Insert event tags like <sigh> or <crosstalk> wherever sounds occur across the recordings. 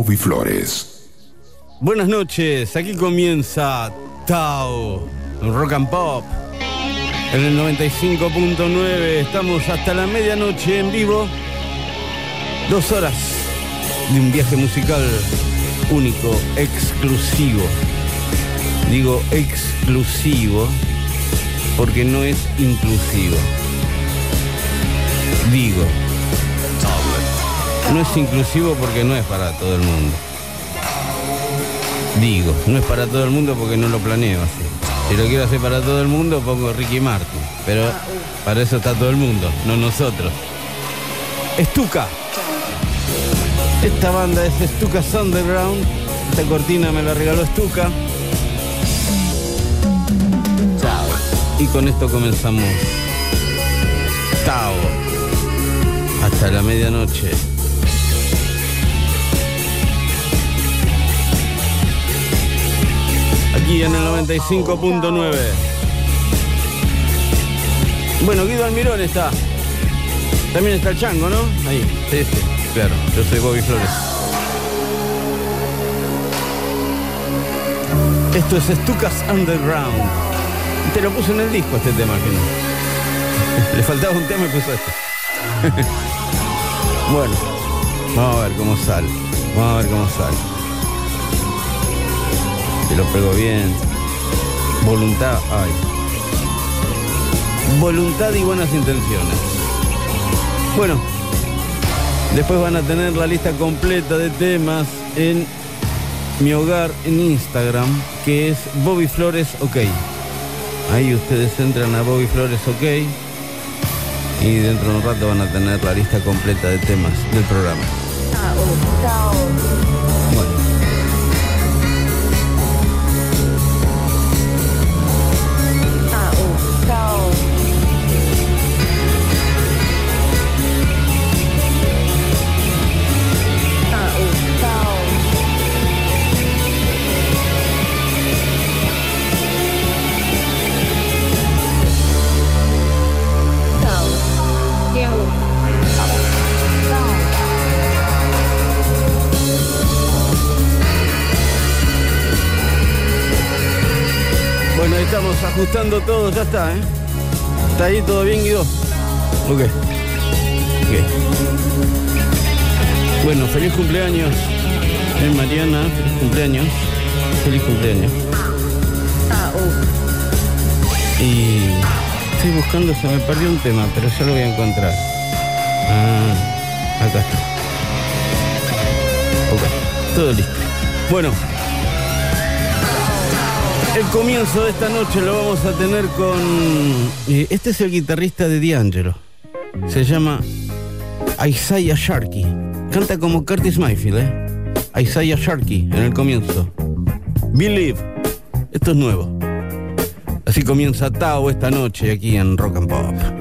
Bobby Flores. Buenas noches, aquí comienza Tao, Rock and Pop. En el 95.9 estamos hasta la medianoche en vivo. Dos horas de un viaje musical único, exclusivo. Digo exclusivo porque no es inclusivo. Digo, no es inclusivo porque no es para todo el mundo. Digo, no es para todo el mundo porque no lo planeo así. Si lo quiero hacer para todo el mundo, pongo Ricky Martin. Pero para eso está todo el mundo, no nosotros. Estuca. Esta banda es Stuka Underground. Esta cortina me la regaló Stuka. Chao. Y con esto comenzamos. Tao. Hasta la medianoche. Aquí en el 95.9. Bueno, Guido Almirón está. También está el chango, ¿no? Ahí, sí, sí, claro. Yo soy Bobby Flores. Esto es Stukas Underground. Te lo puse en el disco este tema, que <laughs> no. Le faltaba un tema y puso este. <laughs> bueno, vamos a ver cómo sale. Vamos a ver cómo sale. Lo pego bien. Voluntad hay. Voluntad y buenas intenciones. Bueno, después van a tener la lista completa de temas en mi hogar en Instagram, que es Bobby Flores OK. Ahí ustedes entran a Bobby Flores OK y dentro de un rato van a tener la lista completa de temas del programa. Ajustando todo, ya está, ¿eh? ¿Está ahí todo bien, Guido? Ok. Ok. Bueno, feliz cumpleaños, eh, Mariana, feliz cumpleaños. Feliz cumpleaños. Y estoy buscando, se me perdió un tema, pero ya lo voy a encontrar. Ah, acá está. Ok, todo listo. Bueno, el comienzo de esta noche lo vamos a tener con... eh, Este es el guitarrista de D'Angelo. Se llama Isaiah Sharkey. Canta como Curtis Mayfield, ¿eh? Isaiah Sharkey en el comienzo. Believe. Esto es nuevo. Así comienza Tao esta noche aquí en Rock and Pop.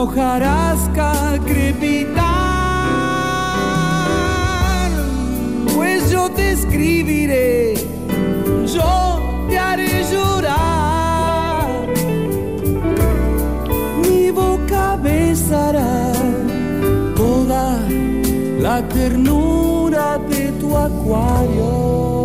Hojarasca crepitar. Pues yo te escribiré, yo te haré llorar. Mi boca besará toda la ternura de tu acuario.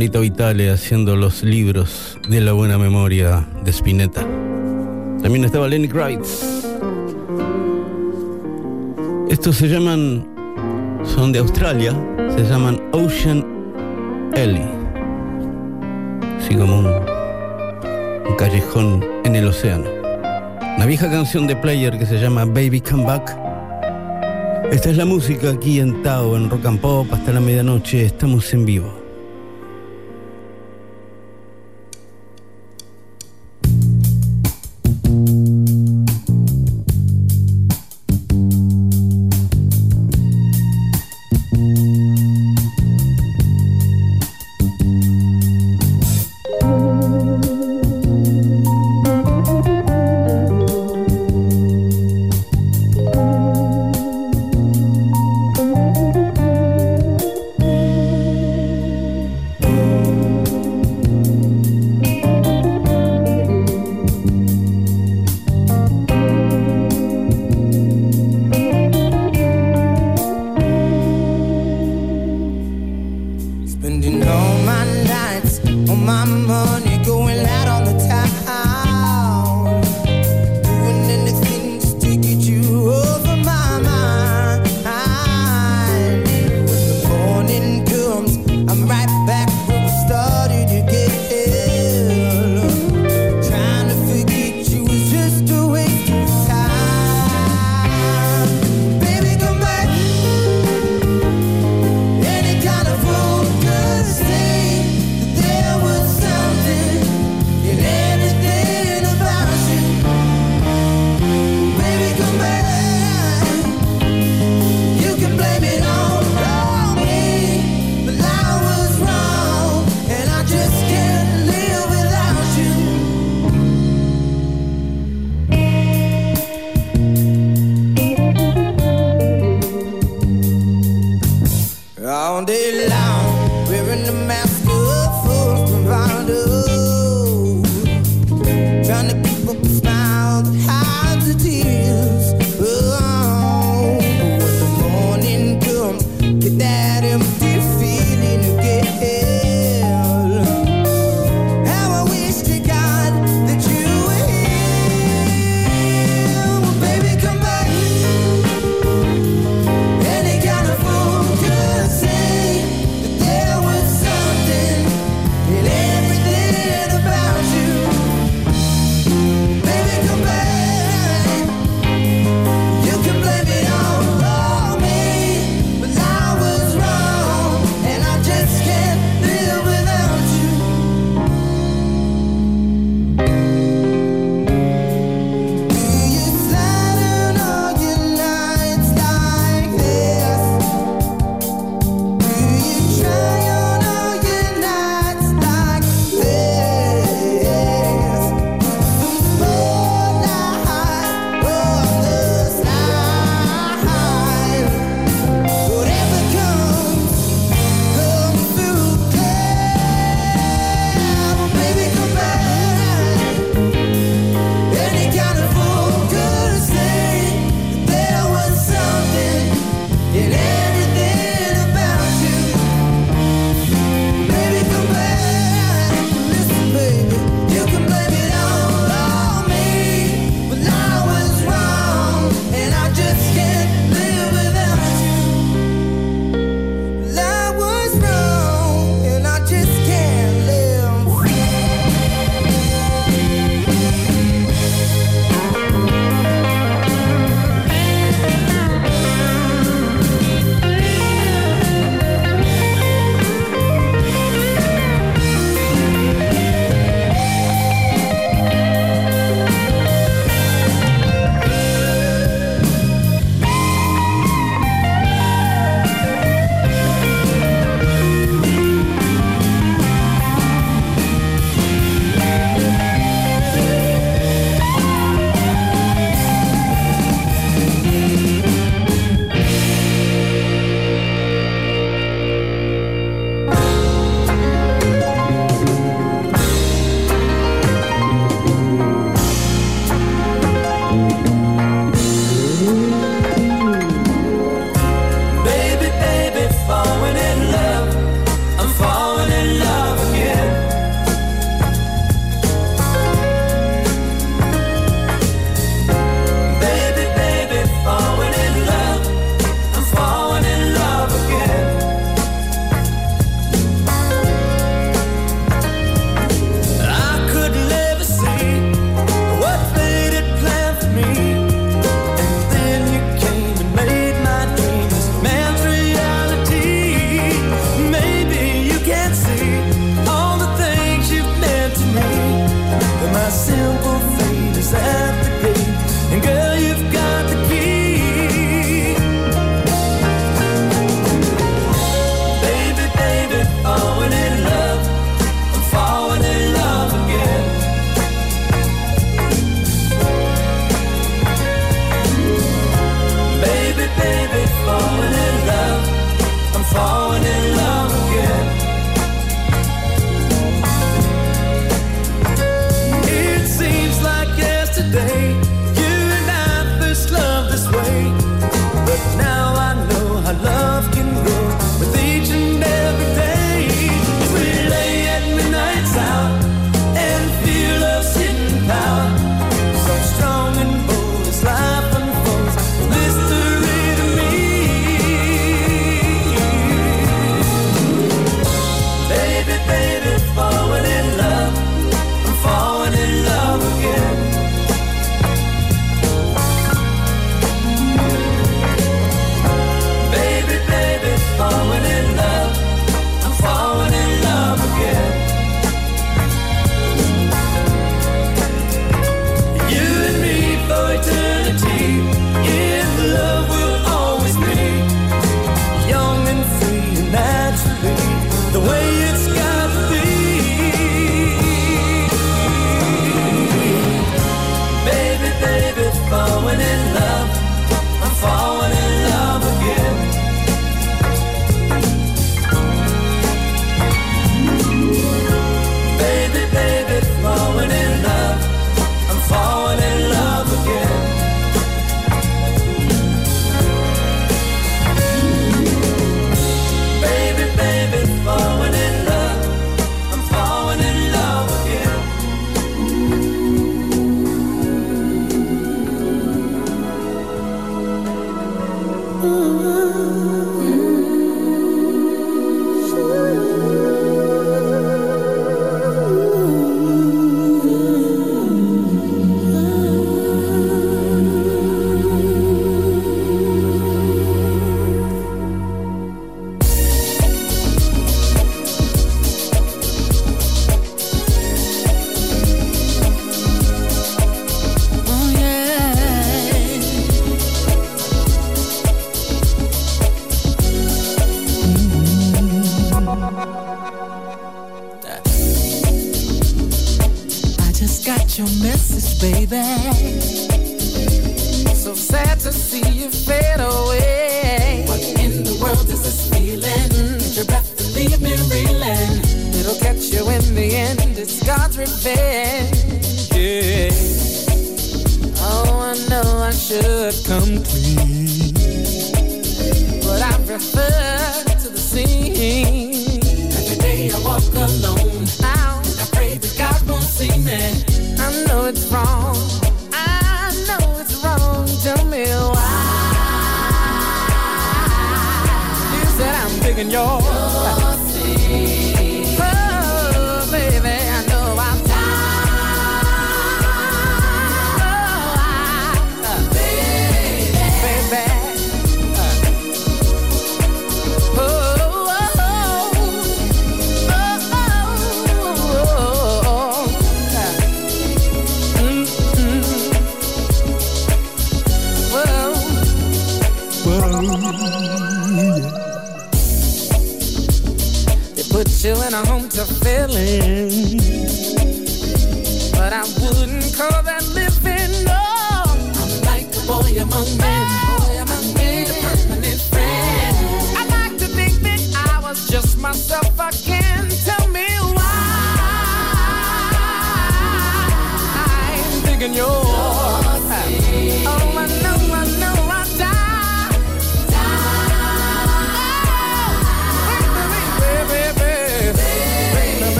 Cerati con Lito Vitale haciendo los libros de la buena memoria de Spinetta. También estaba Lenny Kravitz. Estos se llaman, son de Australia, se llaman Ocean Ellie. Así como un, un callejón en el océano. Una vieja canción de Player que se llama Baby Come Back. Esta es la música aquí en Tao, en Rock and Pop, hasta la medianoche. Estamos en vivo.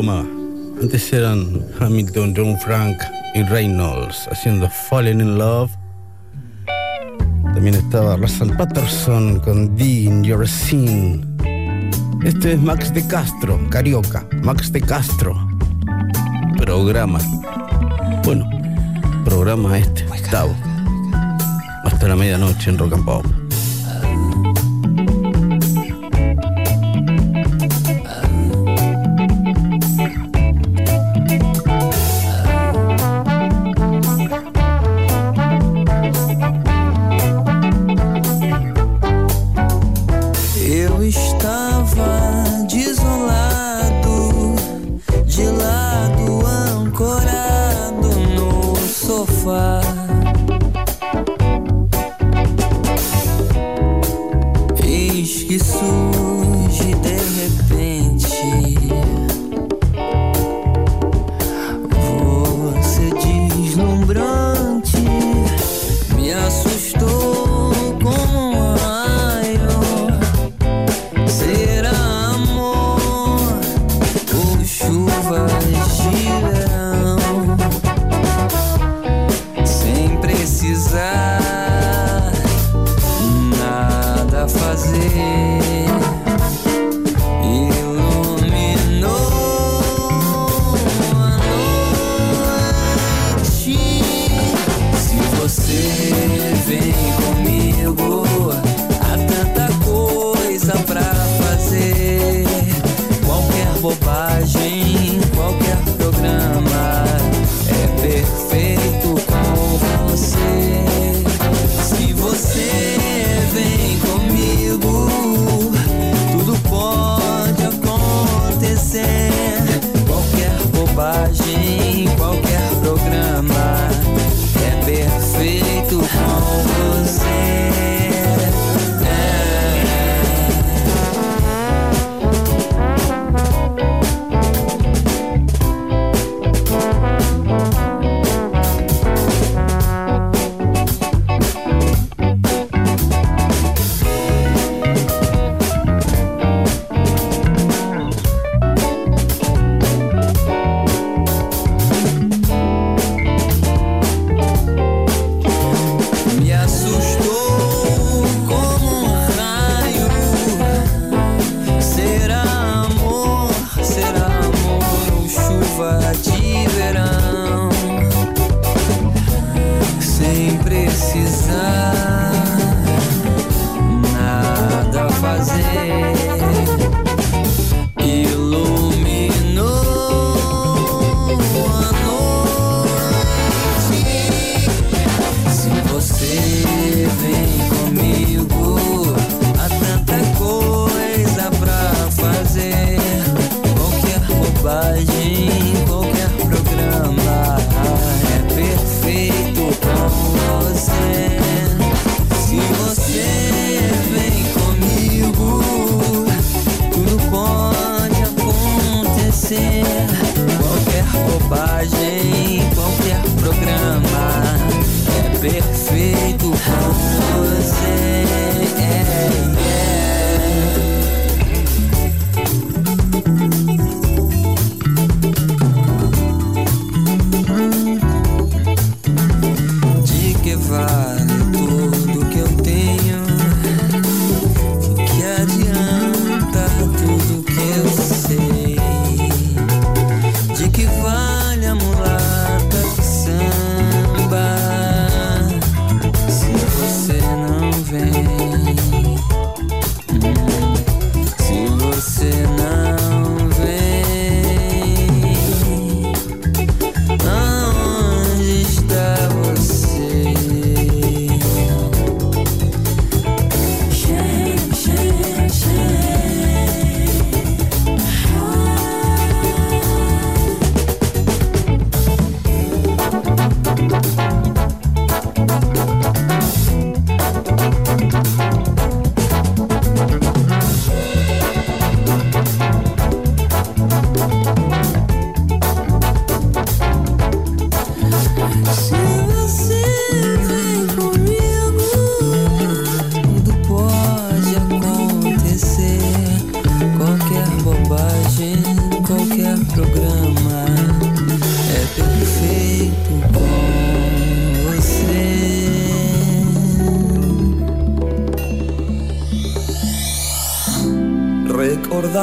Antes eran Hamilton, John Frank y Reynolds haciendo Fallen in Love. También estaba Russell Patterson con Dean Your Scene. Este es Max de Castro, Carioca. Max de Castro. Programa. Bueno, programa este, octavo. Hasta la medianoche en Rock and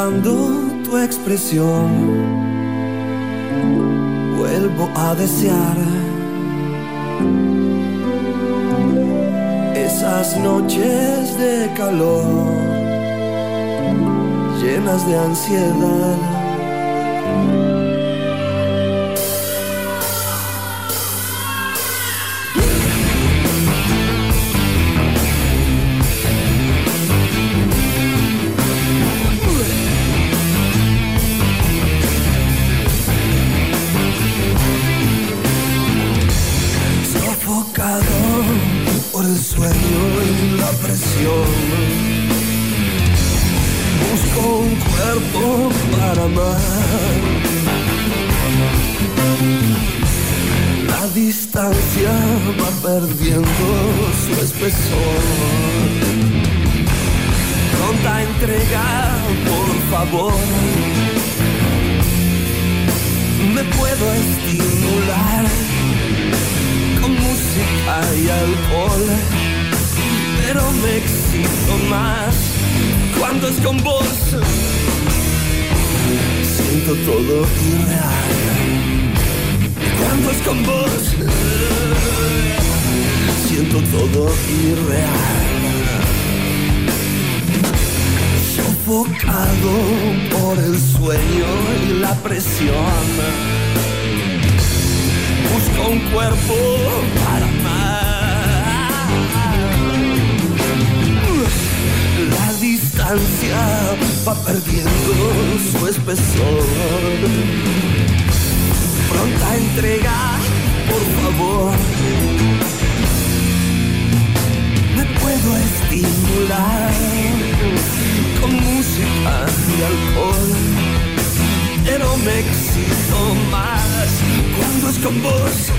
Recordando tu expresión, vuelvo a desear esas noches de calor, llenas de ansiedad. Busco un cuerpo para amar. La distancia va perdiendo su espesor. Pronta entrega, por favor. Me puedo estimular con música y alcohol, pero me excito más cuando es con vos. Siento todo irreal cuando es con vos. Siento todo irreal. Sofocado por el sueño y la presión busco un cuerpo para va perdiendo su espesor. Pronta entrega, por favor. Me puedo estimular con música y alcohol pero me excito más cuando es con vos.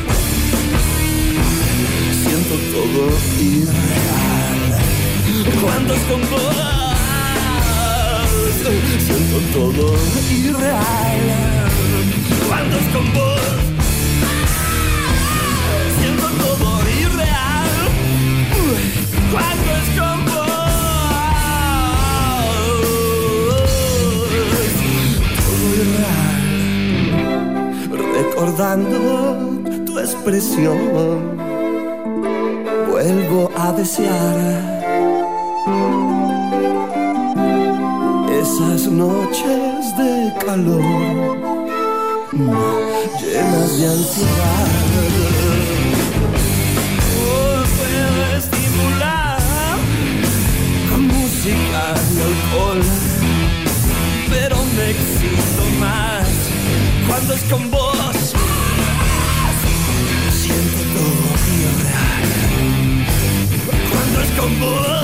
Siento todo irreal cuando es con vos siento todo irreal. Cuando es con vos, siento todo irreal. Cuando es con vos, todo irreal. Recordando tu expresión, vuelvo a desear esas noches de calor llenas de ansiedad. Puedo estimular con música y alcohol, pero me excito más cuando es con vos. Siento todo vibrar cuando es con vos.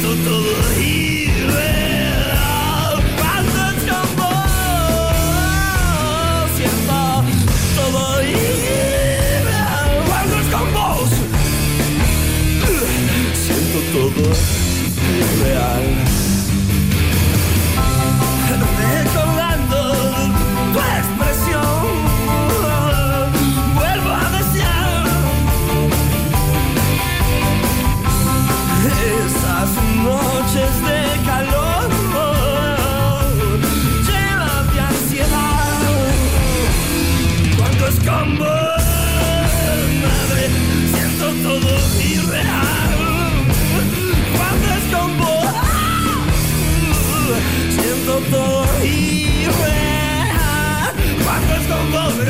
Siento todo irreal, cuando es combos Siento todo irreal Cuando es combos Siento todo irreal combo. Madre, siento todo irreal. Cuando es combo, siento todo irreal. Cuando es con combo,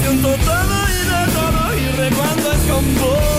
siento todo irreal, todo irreal cuando es combo.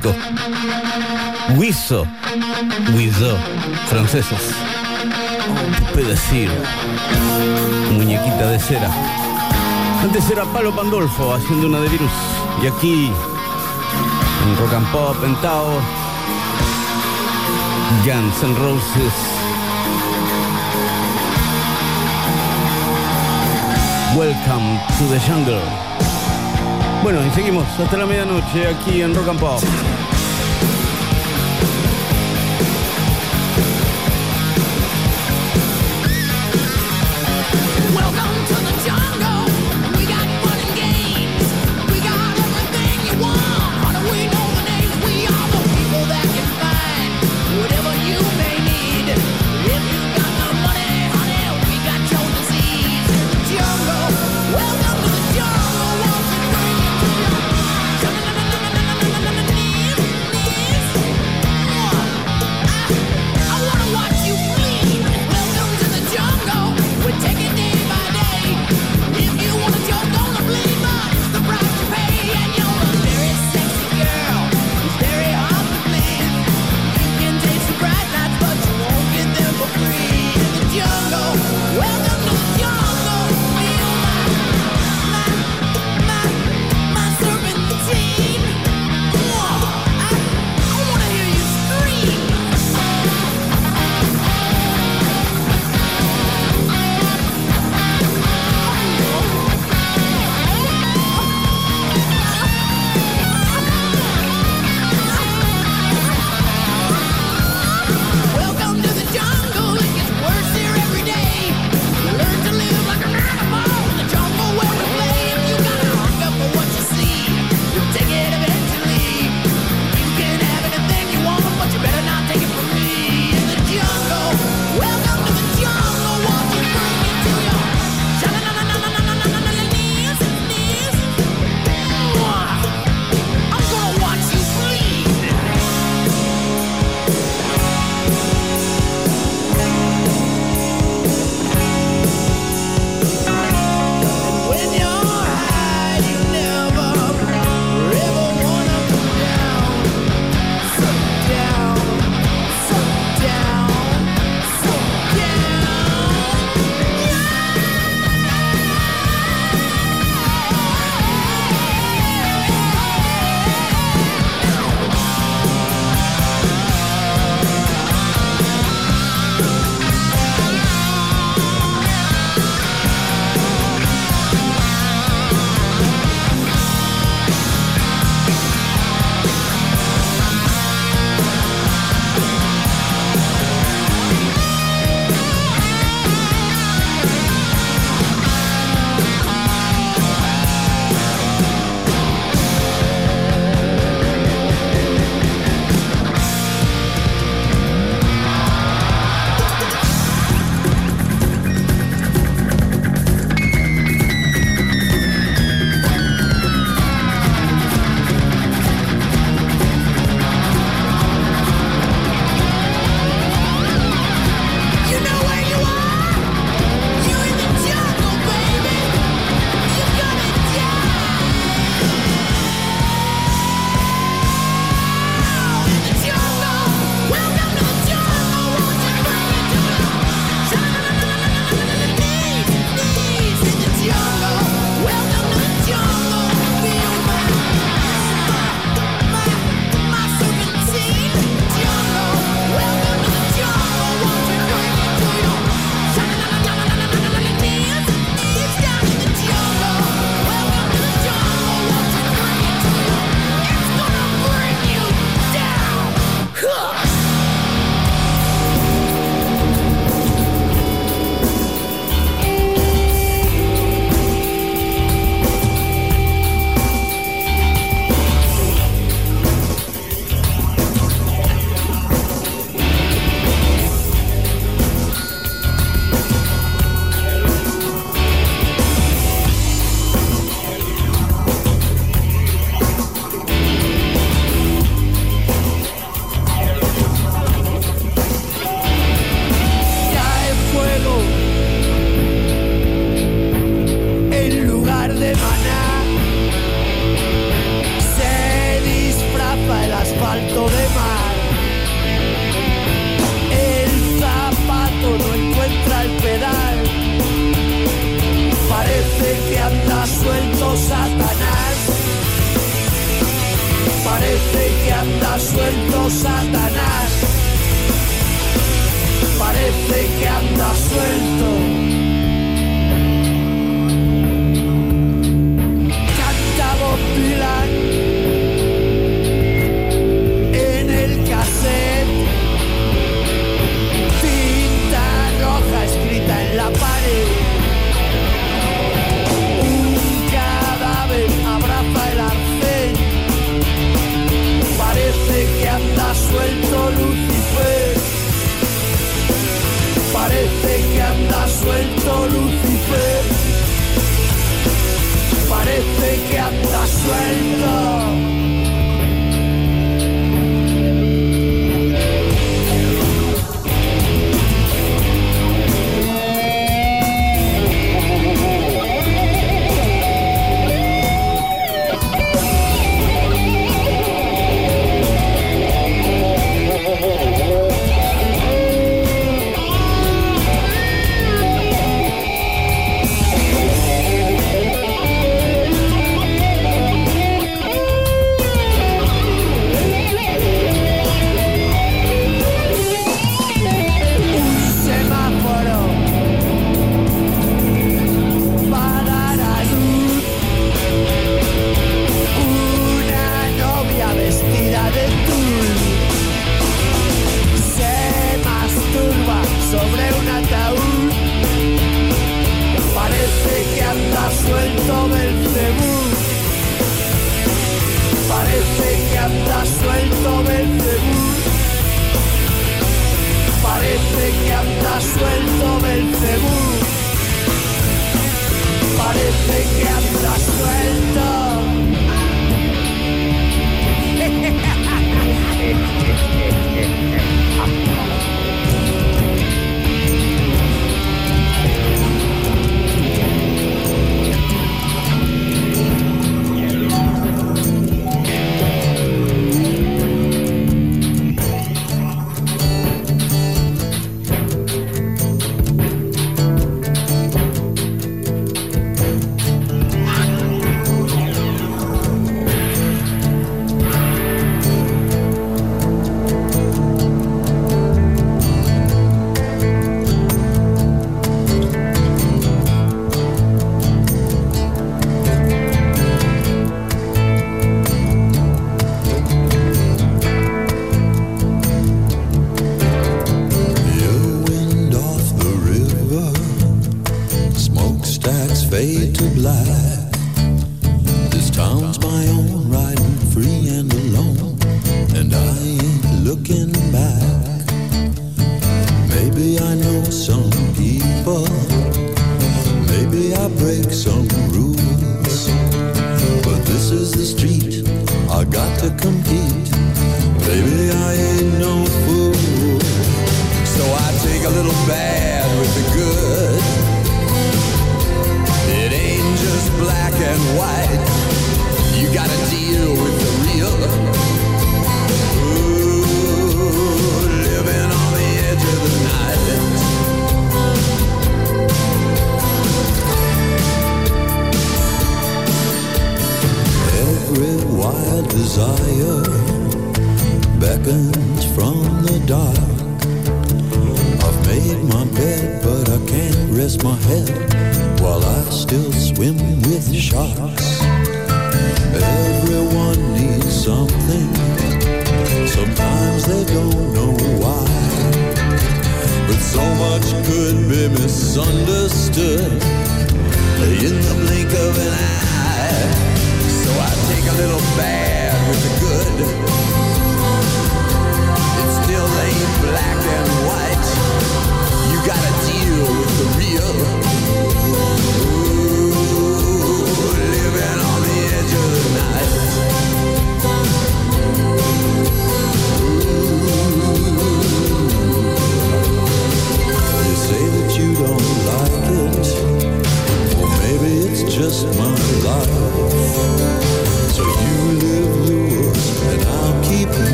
clásicos. Wiso, Wiso, franceses. ¿Qué decir? Muñequita de cera. Antes era Palo Pandolfo haciendo una de virus. Y aquí, en Rock and Pop, en Tao, Guns N' Roses. Welcome to the jungle. Bueno, y seguimos hasta la medianoche aquí en Rock and Pop.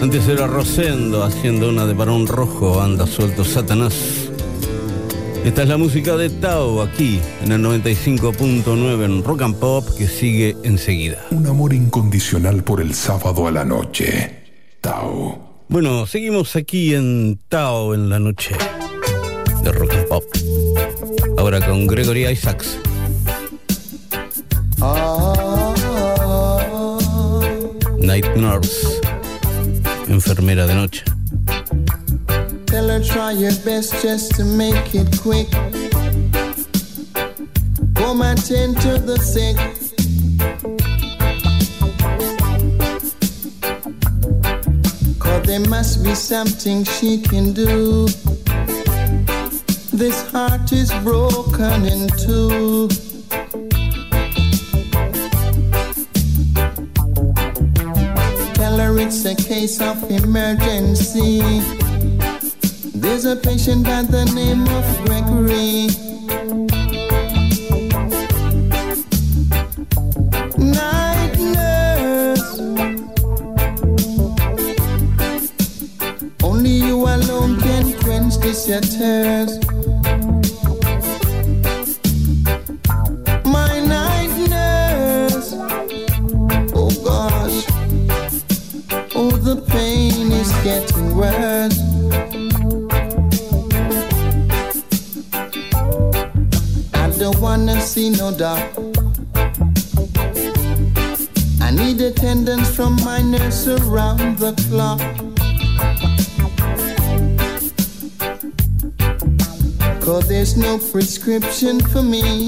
Antes era Rosendo haciendo una de Barón Rojo, anda suelto Satanás. Esta es la música de Tao aquí en el 95.9 en Rock and Pop que sigue enseguida. Un amor incondicional por el sábado a la noche. Tao. Bueno, seguimos aquí en Tao en la noche de Rock and Pop. Ahora con Gregory Isaacs. Night Nurse, enfermera de noche. Tell her try your best just to make it quick. Come attend to the sick. Cause there must be something she can do. This heart is broken in two. It's a case of emergency. There's a patient by the name of Gregory. Prescription for me.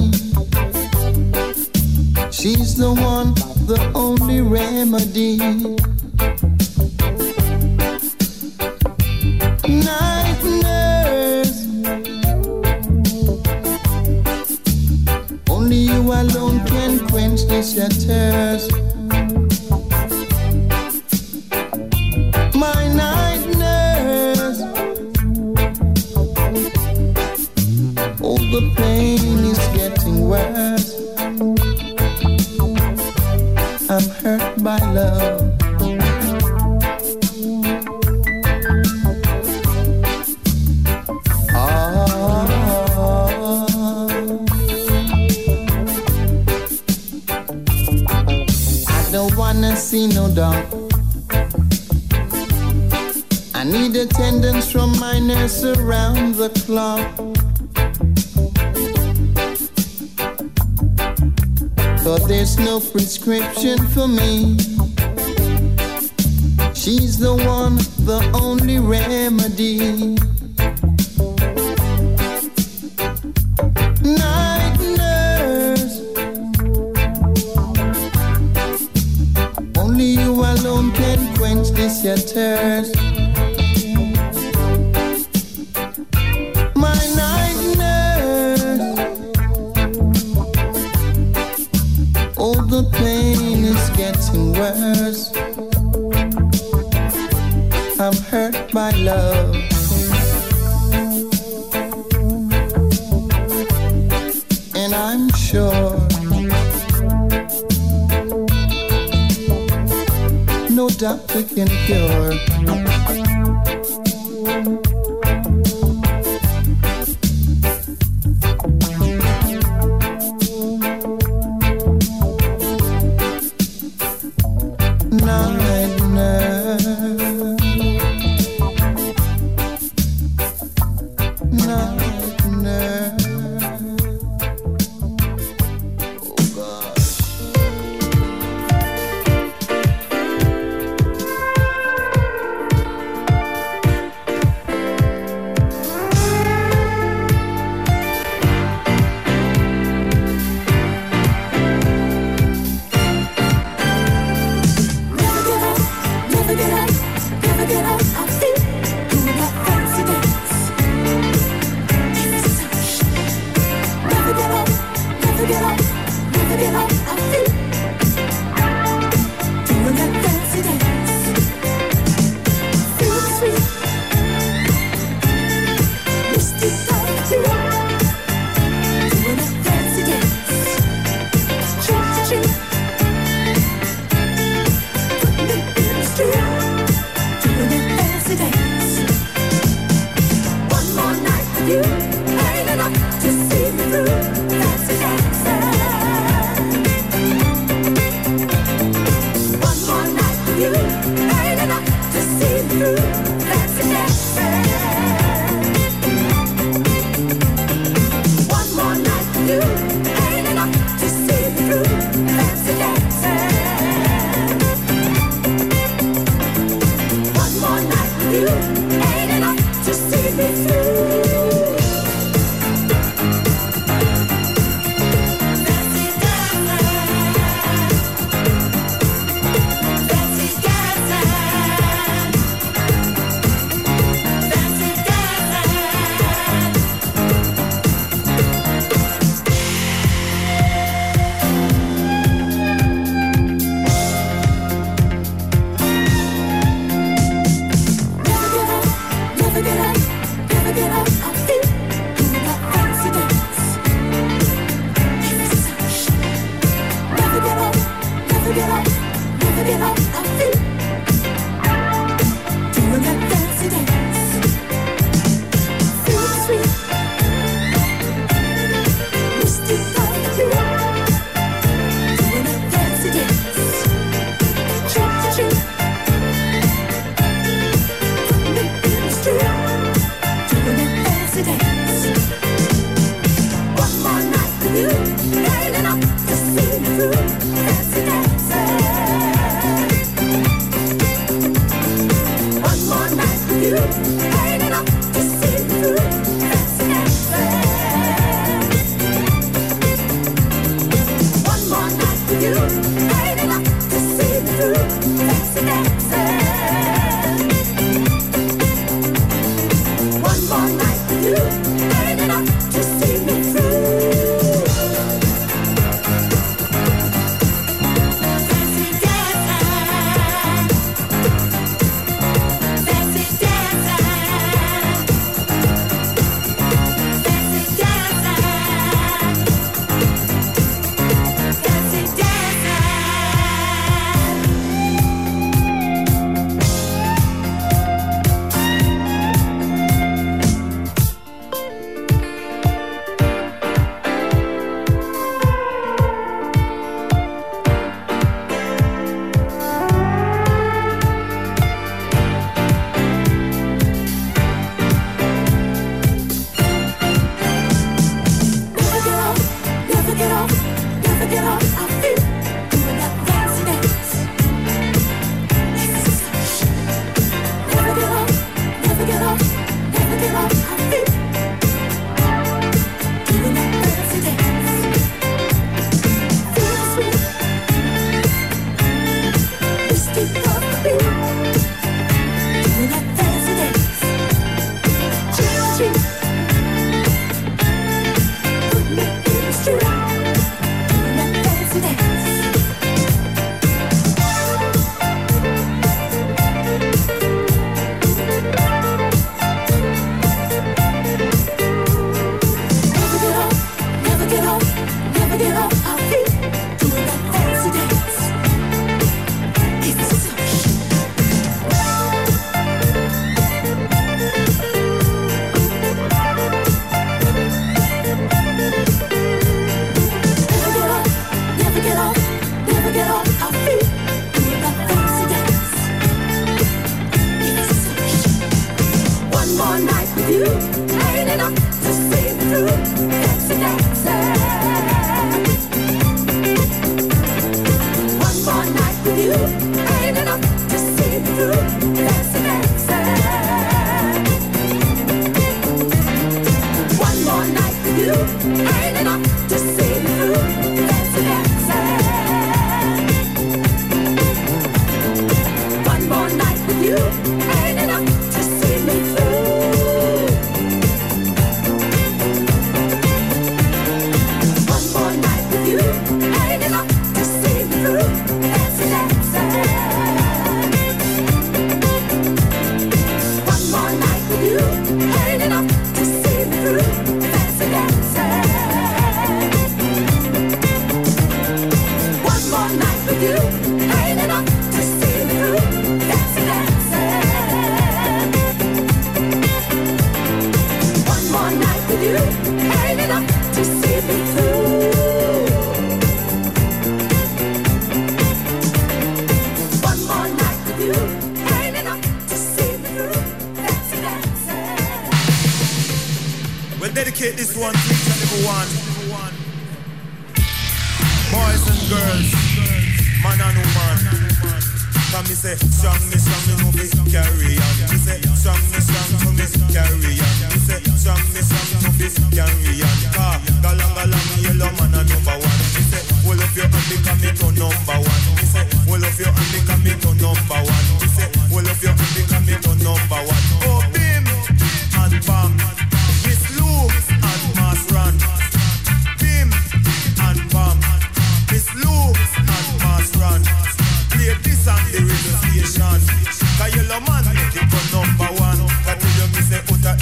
Night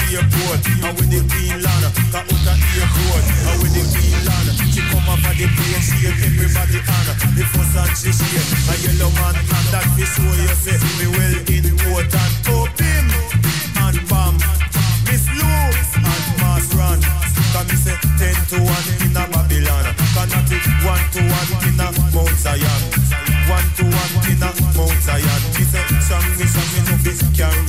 airport. I with the green Finland, got out of airport. I with the green Finland, she come up at the plane, she and everybody on. The first and she share, a yellow man, and that we show you say, we well important. Opium and bomb, Miss Lou and Mass Run. Come me say 10 to 1 in a Babylon. Connected 1 to 1 in a Mount Zion. 1 to 1 in a Mount Zion. She say, some me, some me, no, this can't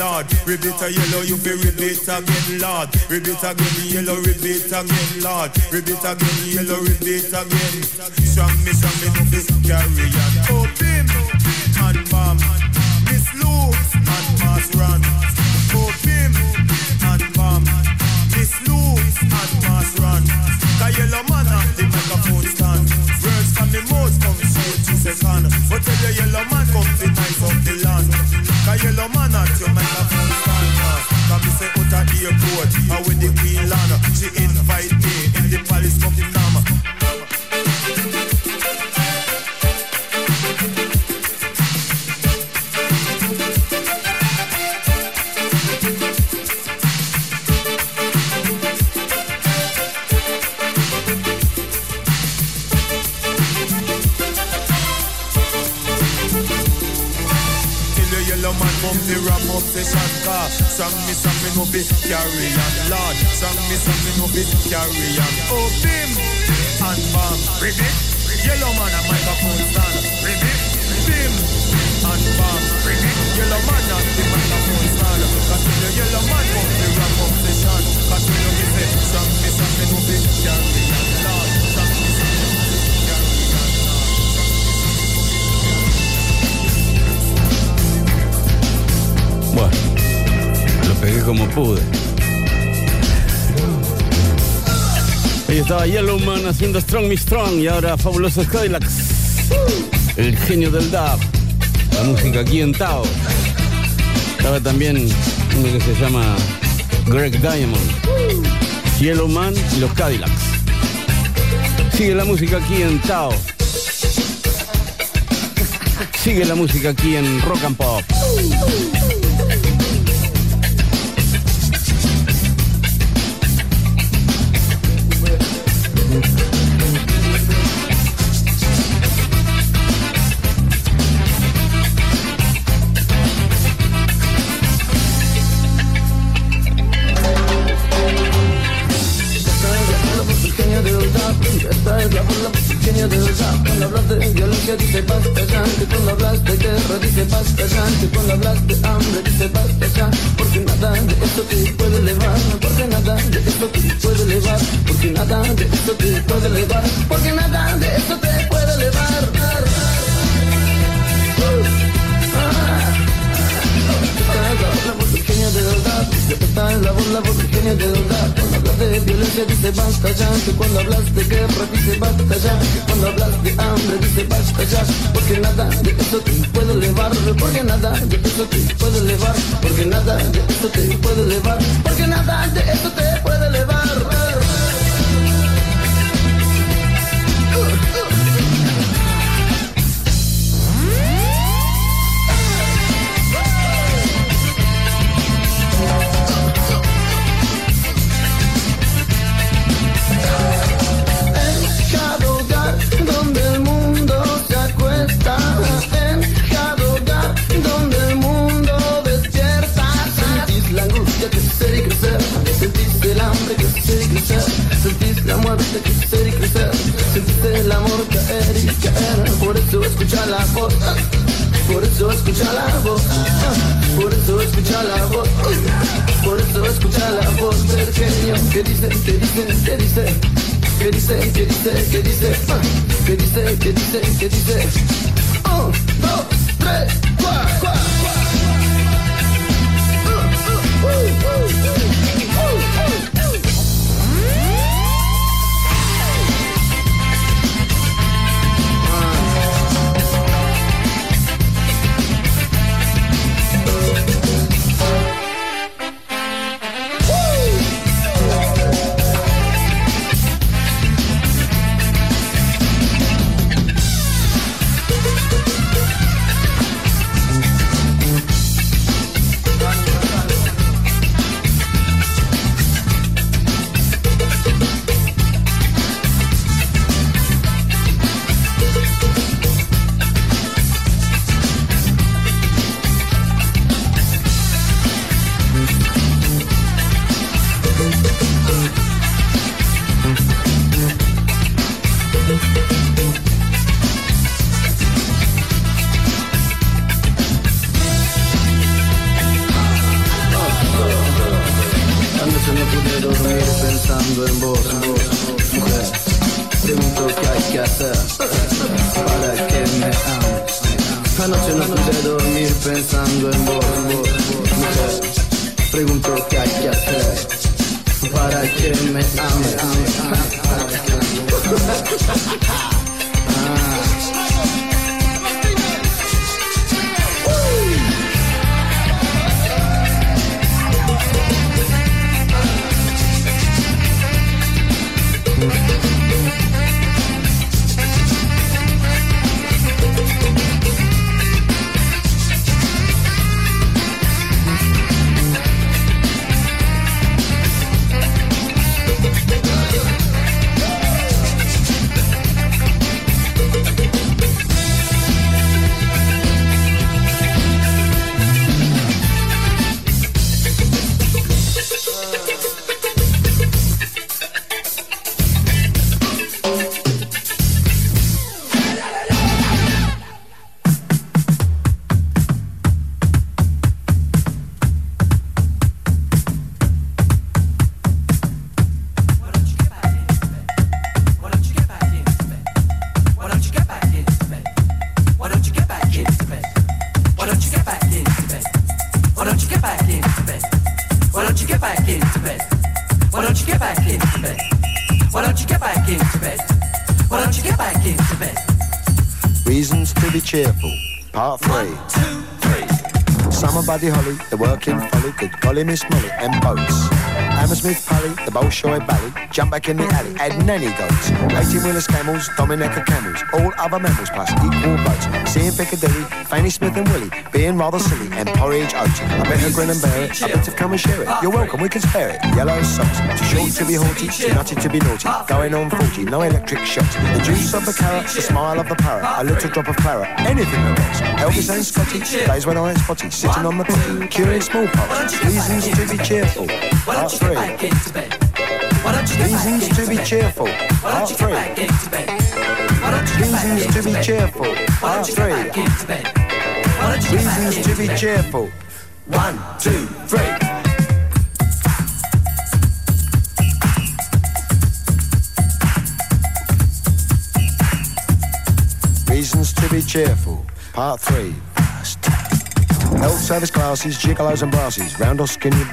Lord. Ribbit a yellow, you be ribbit again, Lord. Ribbit again, yellow, ribbit again, Lord. Ribbit again, yellow, ribbit again. Strong me, strong me, no be carry on. Open. yellow man at your make a full stand. Come say out of airport, and with the queen land, she invite me. haciendo Strong Me Strong y ahora Fabulosos Cadillacs. El genio del DAP. La música aquí en Tao. Estaba también uno que se llama Greg Diamond. Yellow Man y los Cadillacs. Sigue la música aquí en Tao. Sigue la música aquí en Rock and Pop. Limmy Smully and Boats. Hammersmith Pally, the Bolshoi Bay jump back in the alley, add nanny goats. 18 wheelers camels, Dominica camels, all other mammals plus equal votes. Seeing Piccadilly, Fanny Smith and Willie, being rather silly, and porridge oats. I better grin and bear it, I better come and share it. You're welcome, we can spare it. Yellow socks, too short to be haughty, too nutty to be naughty. Going on 40, no electric shocks. The juice of the carrot, the smile of the parrot, a little drop of claret, anything that works. Elvis and Scotty, days when I ain't spotty, sitting on the potty, curing smallpox. Reasons to be cheerful. Part three. Reasons to be cheerful. Part three. Reasons to be cheerful. Part three. Reasons to be cheerful. One, two, three. Reasons to be cheerful. Part three. Health service classes, gigolos and brasses, round or skinny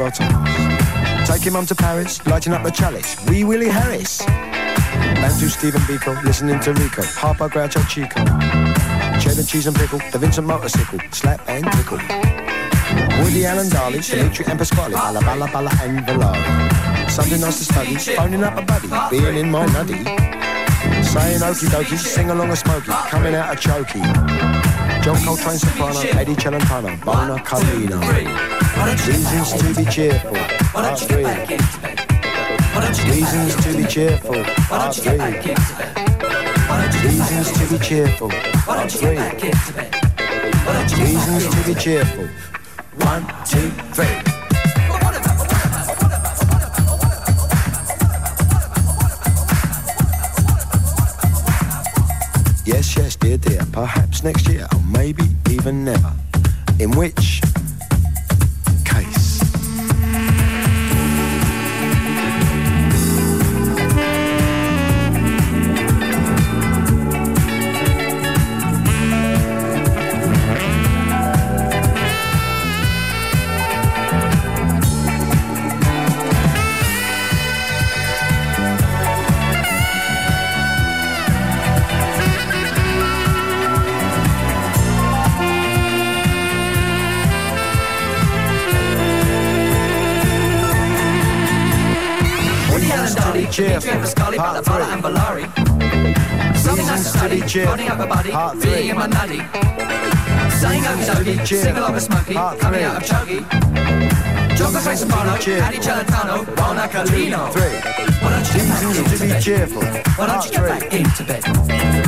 bottoms. Taking mum to Paris, lighting up the chalice. Wee Willie Harris. Bantu Stephen Biko, listening to Rico. Harpo Groucho Chico. Cheddar cheese and pickle, the Vincent motorcycle. Slap and tickle. Woody Allen Darley, Dimitri and Pasquale. Balla balla balla and Valari. Something nice to study, phoning up a buddy. Being in my nutty. Saying okie dokie, sing along a smoky. Coming out a chokey. John Coltrane soprano, Eddie Celentano, Bona Carlino. Reasons to be cheerful. Part three. Reasons to be cheerful. Part three. Reasons to be cheerful. Part three. Reasons to be cheerful. One, two, three. Yes, yes, dear, dear. Perhaps next year, or maybe even never. In which Dolly, cheerful. Dimitri and Pasquale, Balla Part Balla three. and. Something study, up a Part being in my nutty. Saying okie dokie, cheerful. sing along with Smokey, Part coming three. out of Chokey. John Coltrane soprano, cheerful. Eddie Celentano, Bona. Why don't you get back into to be bed? cheerful. Why don't you get back three. into bed?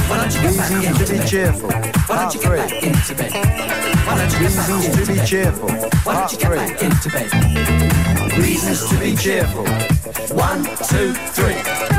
Why don't you get back Reasons into to be bed? cheerful. Why don't you get back into bed? Why don't you get back Reasons into to be bed? cheerful. Why don't you get three. back into bed? Reasons to be cheerful. One, two, three.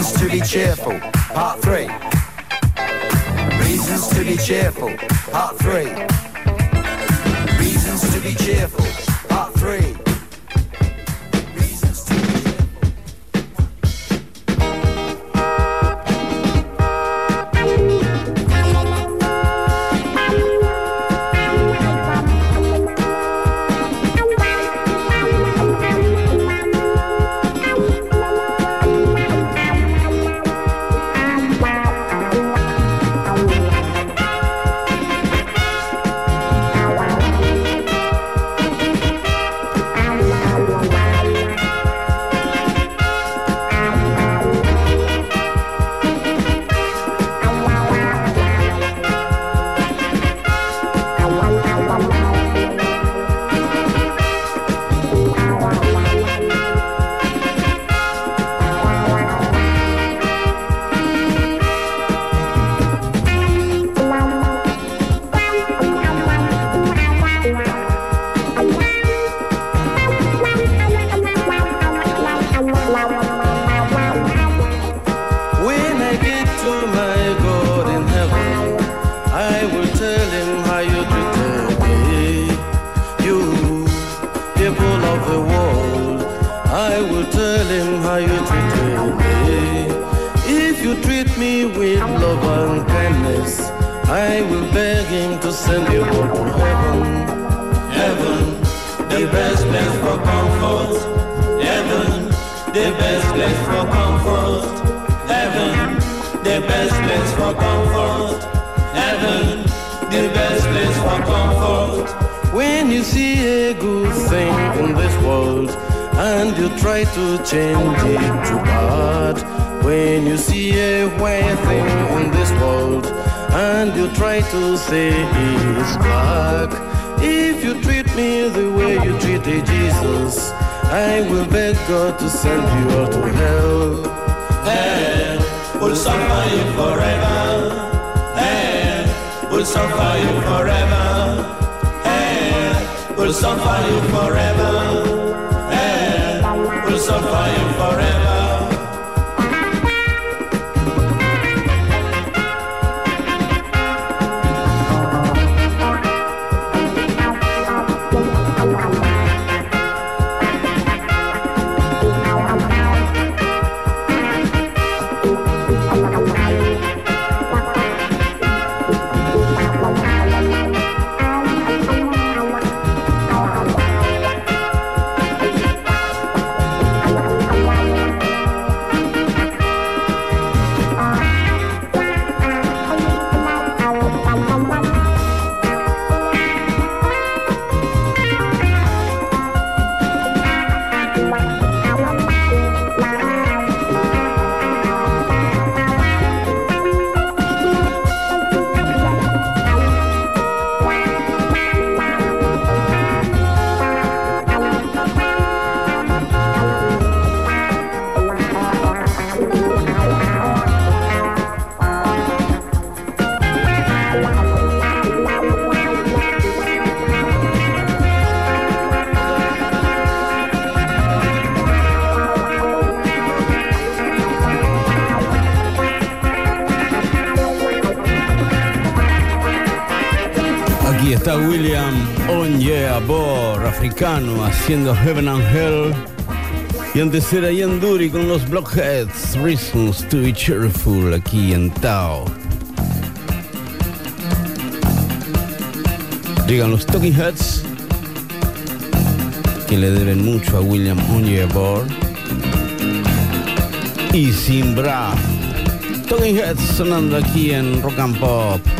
Reasons to be cheerful. Part three. Reasons to be cheerful. Part three. Reasons to be cheerful. Part three. William, On Yeah, Bor, africano, haciendo Heaven and Hell. Y antes era Ian con los Blockheads, Reasons to be Cheerful, aquí en Tao. Llegan los Talking Heads, que le deben mucho a William On Yeah, Bor. Y Simbra. Talking Heads sonando aquí en Rock and Pop.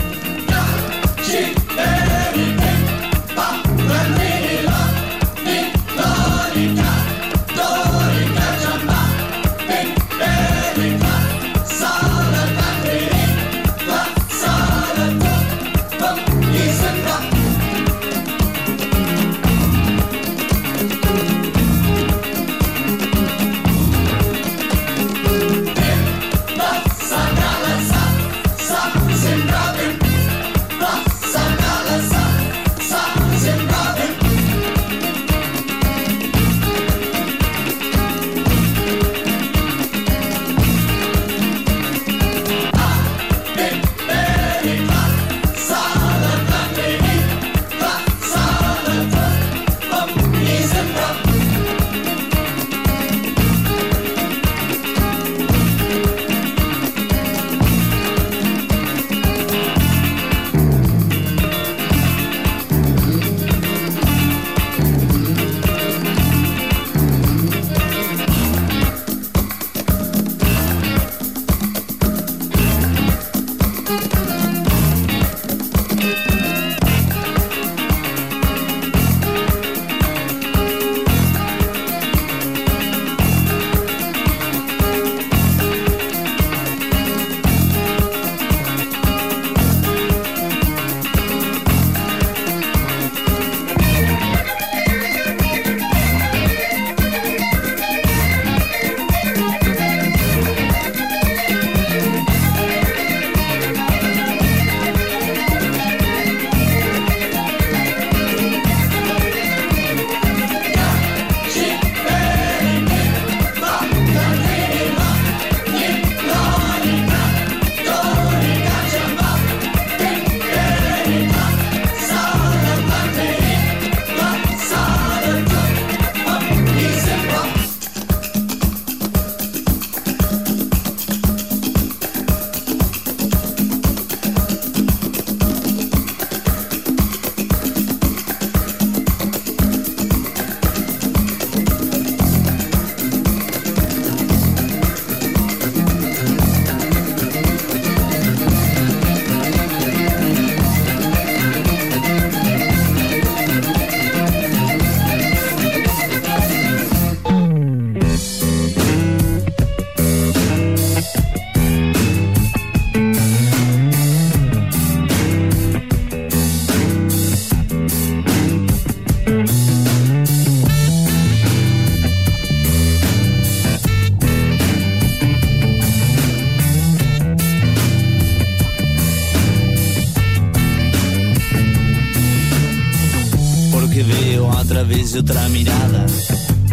Través de otra mirada,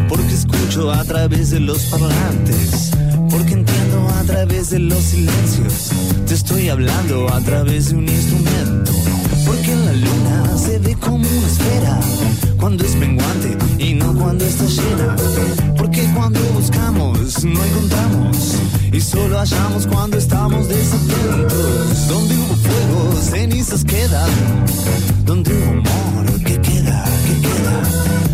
porque escucho a través de los parlantes, porque entiendo a través de los silencios, te estoy hablando a través de un instrumento, porque la luna se ve como una esfera, cuando es menguante y no cuando está llena, porque cuando buscamos no encontramos, y solo hallamos cuando estamos desatentos, donde hubo fuego, cenizas quedan, donde hubo amor, ¿qué queda? ¿Qué queda?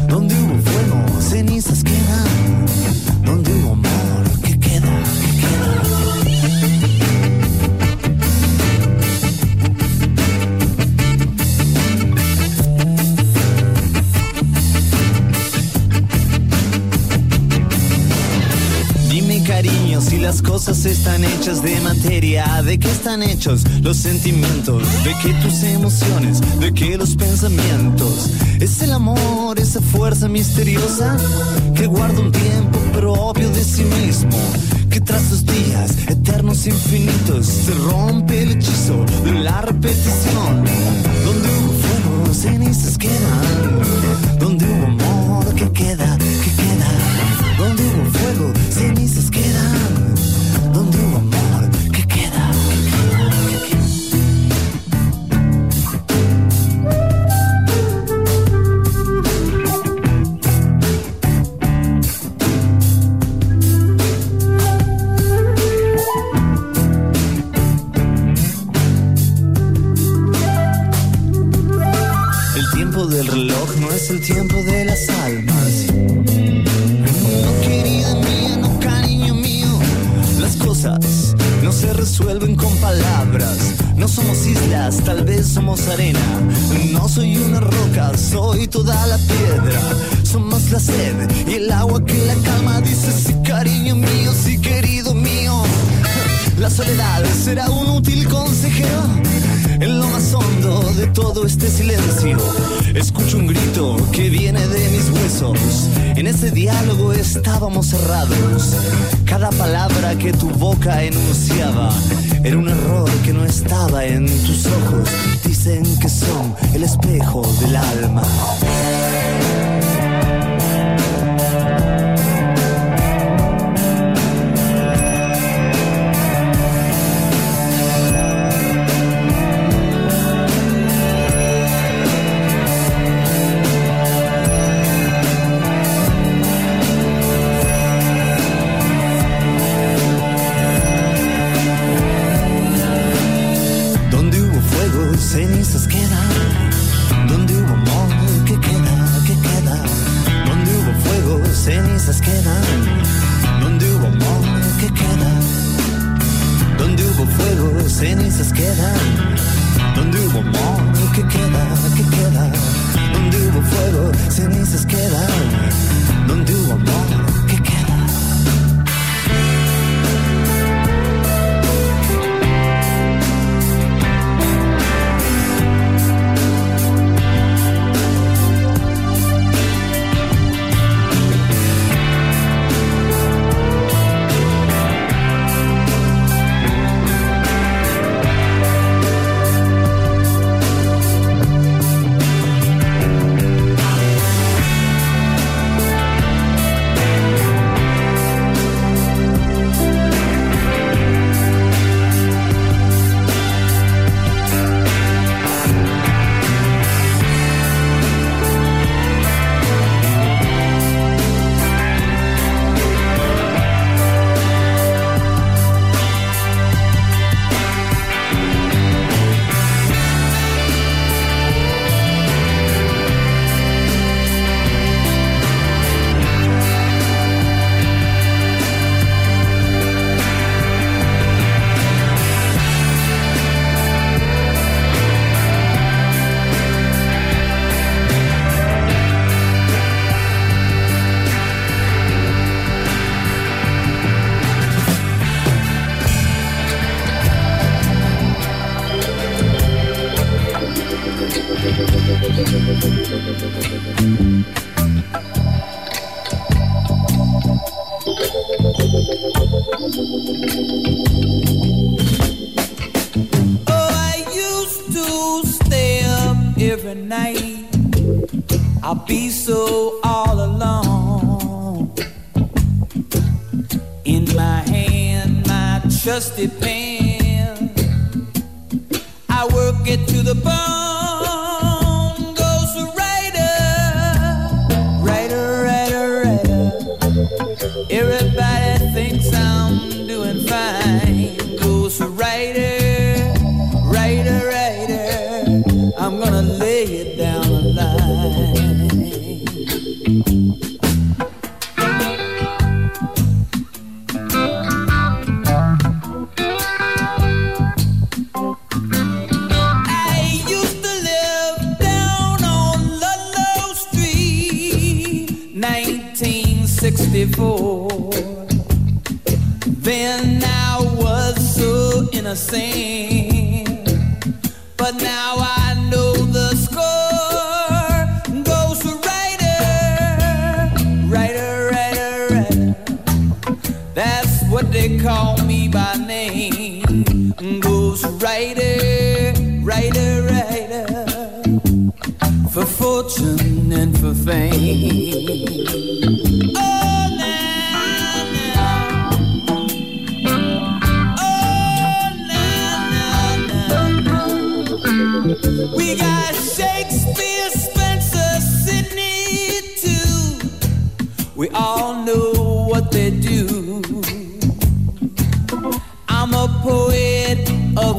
Están hechas de materia, de qué están hechos los sentimientos, de qué tus emociones, de qué los pensamientos. Es el amor, esa fuerza misteriosa que guarda un tiempo propio de sí mismo. Que tras los días eternos infinitos se rompe el hechizo de la repetición. Donde hubo fuego, cenizas quedan. Donde hubo amor, ¿qué queda? ¿Qué queda? Donde hubo fuego, cenizas quedan. Cerrados. Cada palabra que tu boca enunciaba era un error que no estaba en tus ojos. Dicen que son el espejo del alma. Cenizas quedan. Donde hubo amor, ¿qué queda? ¿Qué queda? Donde hubo fuego, cenizas quedan.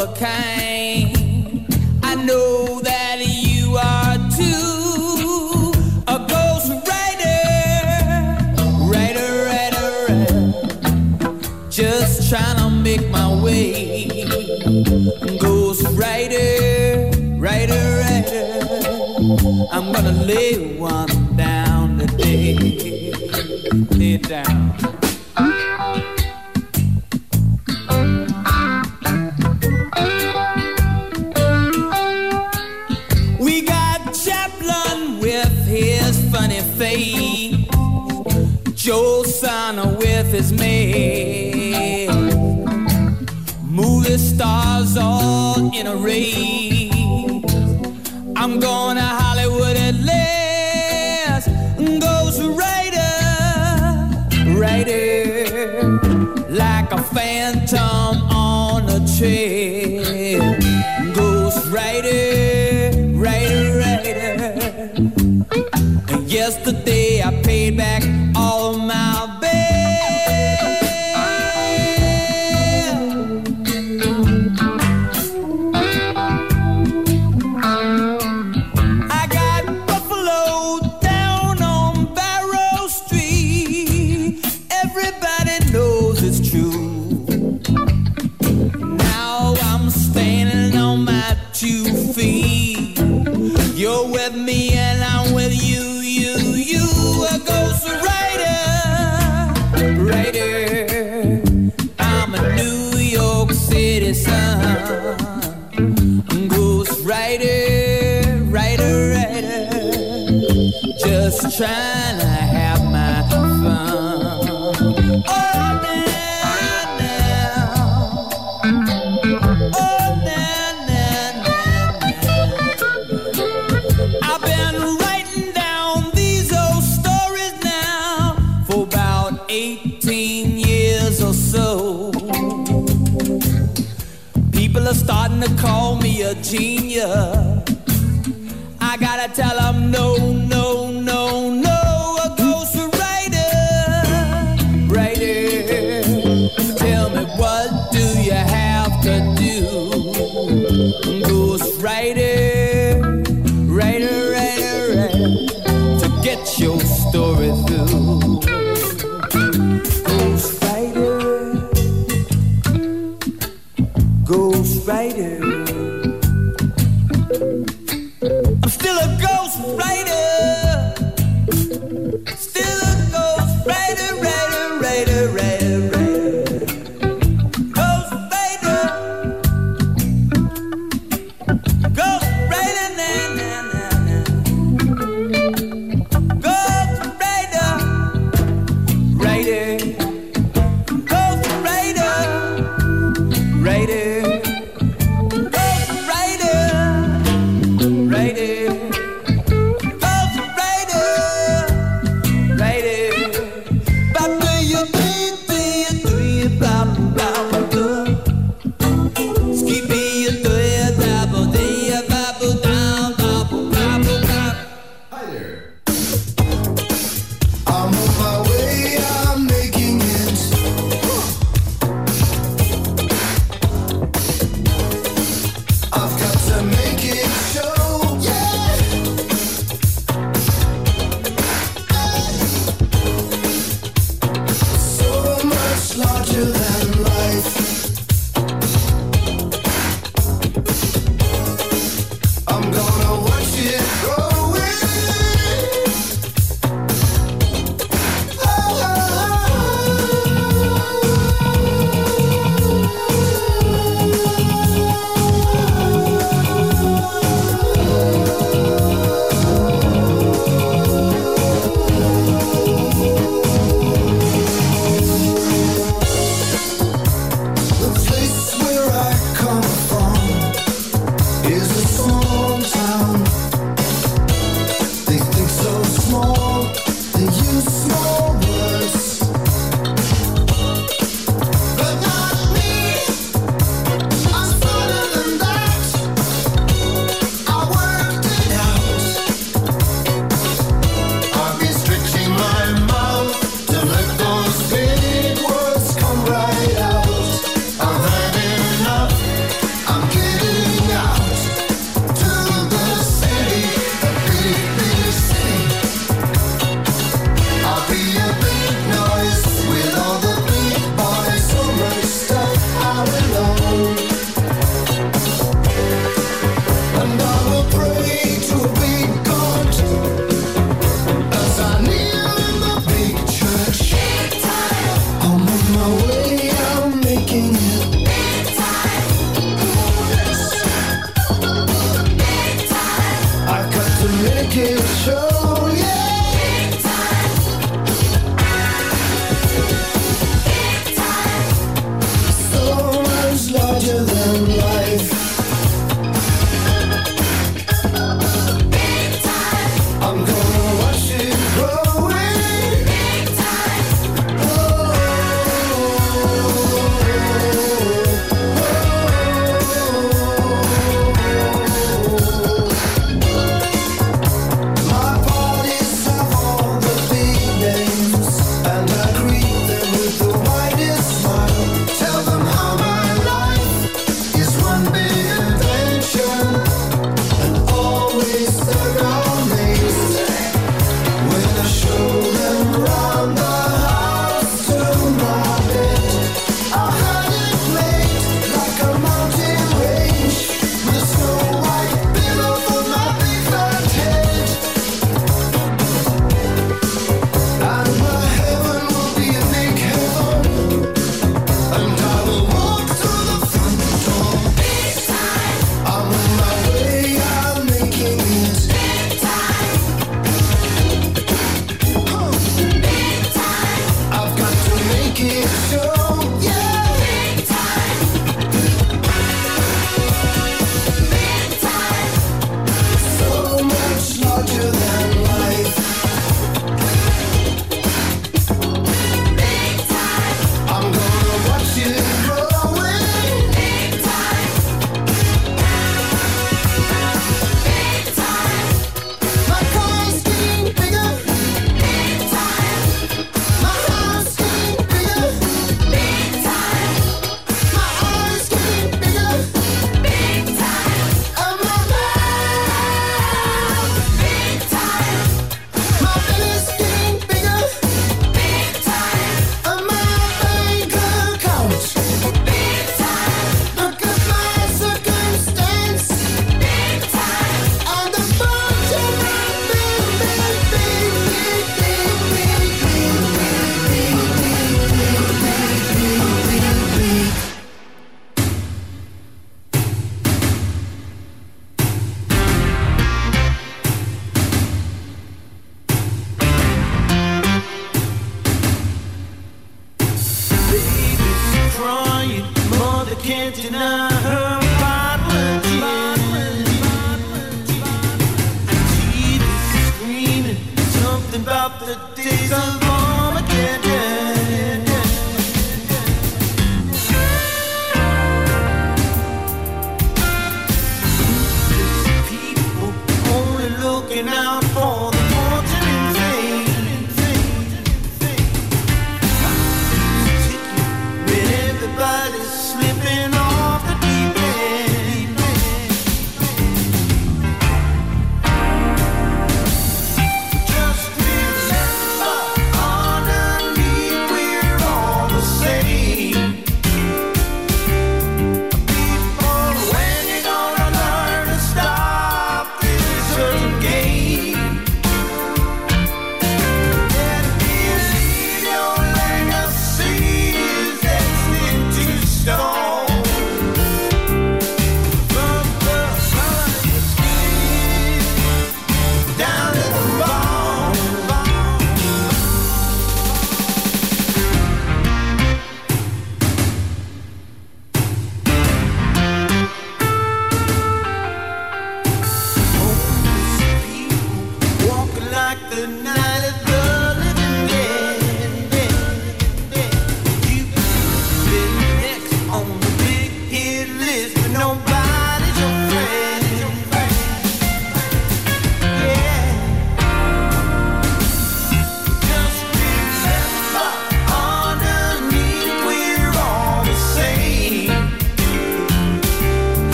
overcame. I know that you are too. A ghost rider, rider, rider, rider. Just trying to make my way. Ghost rider, rider, rider. I'm gonna lay one down today. Lay it down.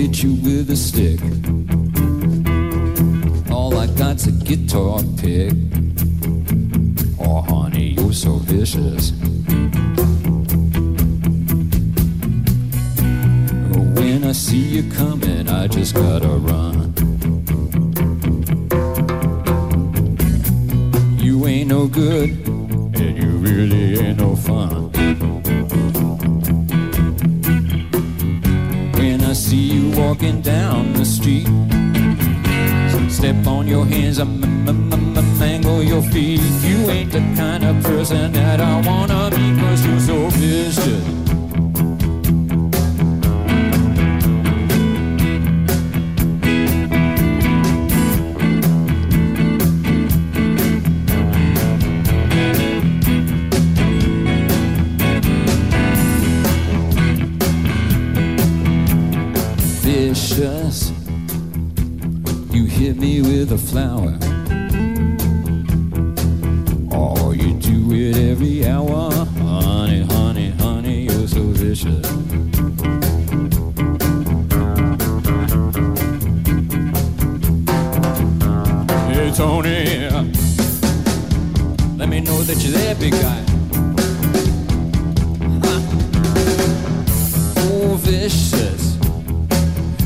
get you good. Tony. Let me know that you're there, big guy. Huh. Oh, vicious.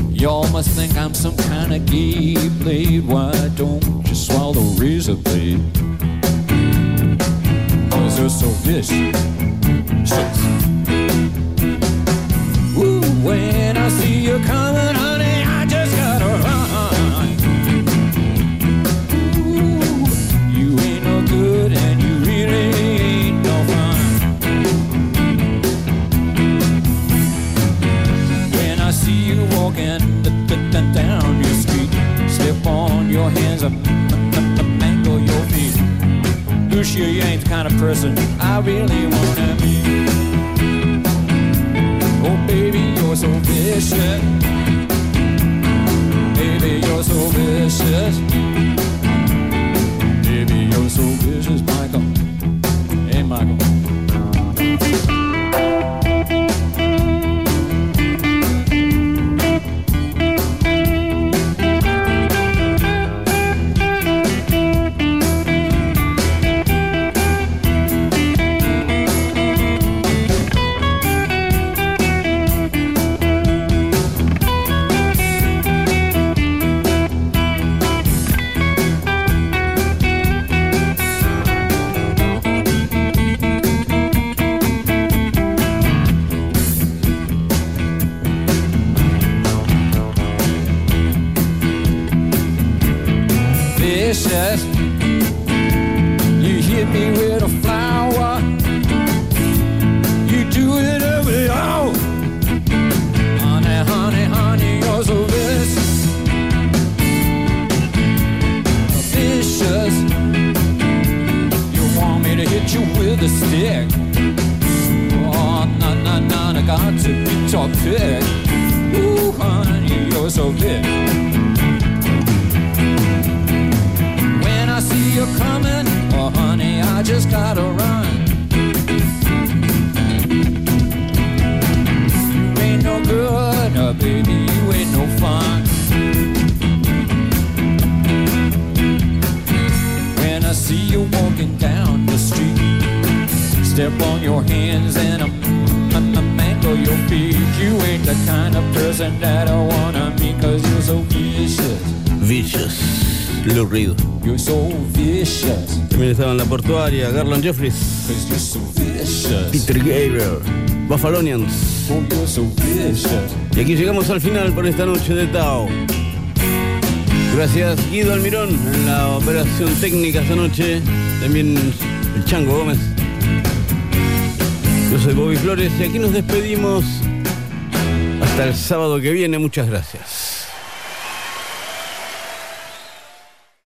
Y'all must think I'm some kind of gay blade. Why don't you swallow razor blade? Cause you're so vicious. So wish you, you ain't the kind of person I really wanna be. Oh, baby, you're so vicious. Baby, you're so vicious. Baby, you're so vicious. Jeffries. Peter Gabriel. Buffalonians. Y aquí llegamos al final por esta noche de Tao. Gracias Guido Almirón en la operación técnica esta noche. También el Chango Gómez. Yo soy Bobby Flores y aquí nos despedimos hasta el sábado que viene. Muchas gracias.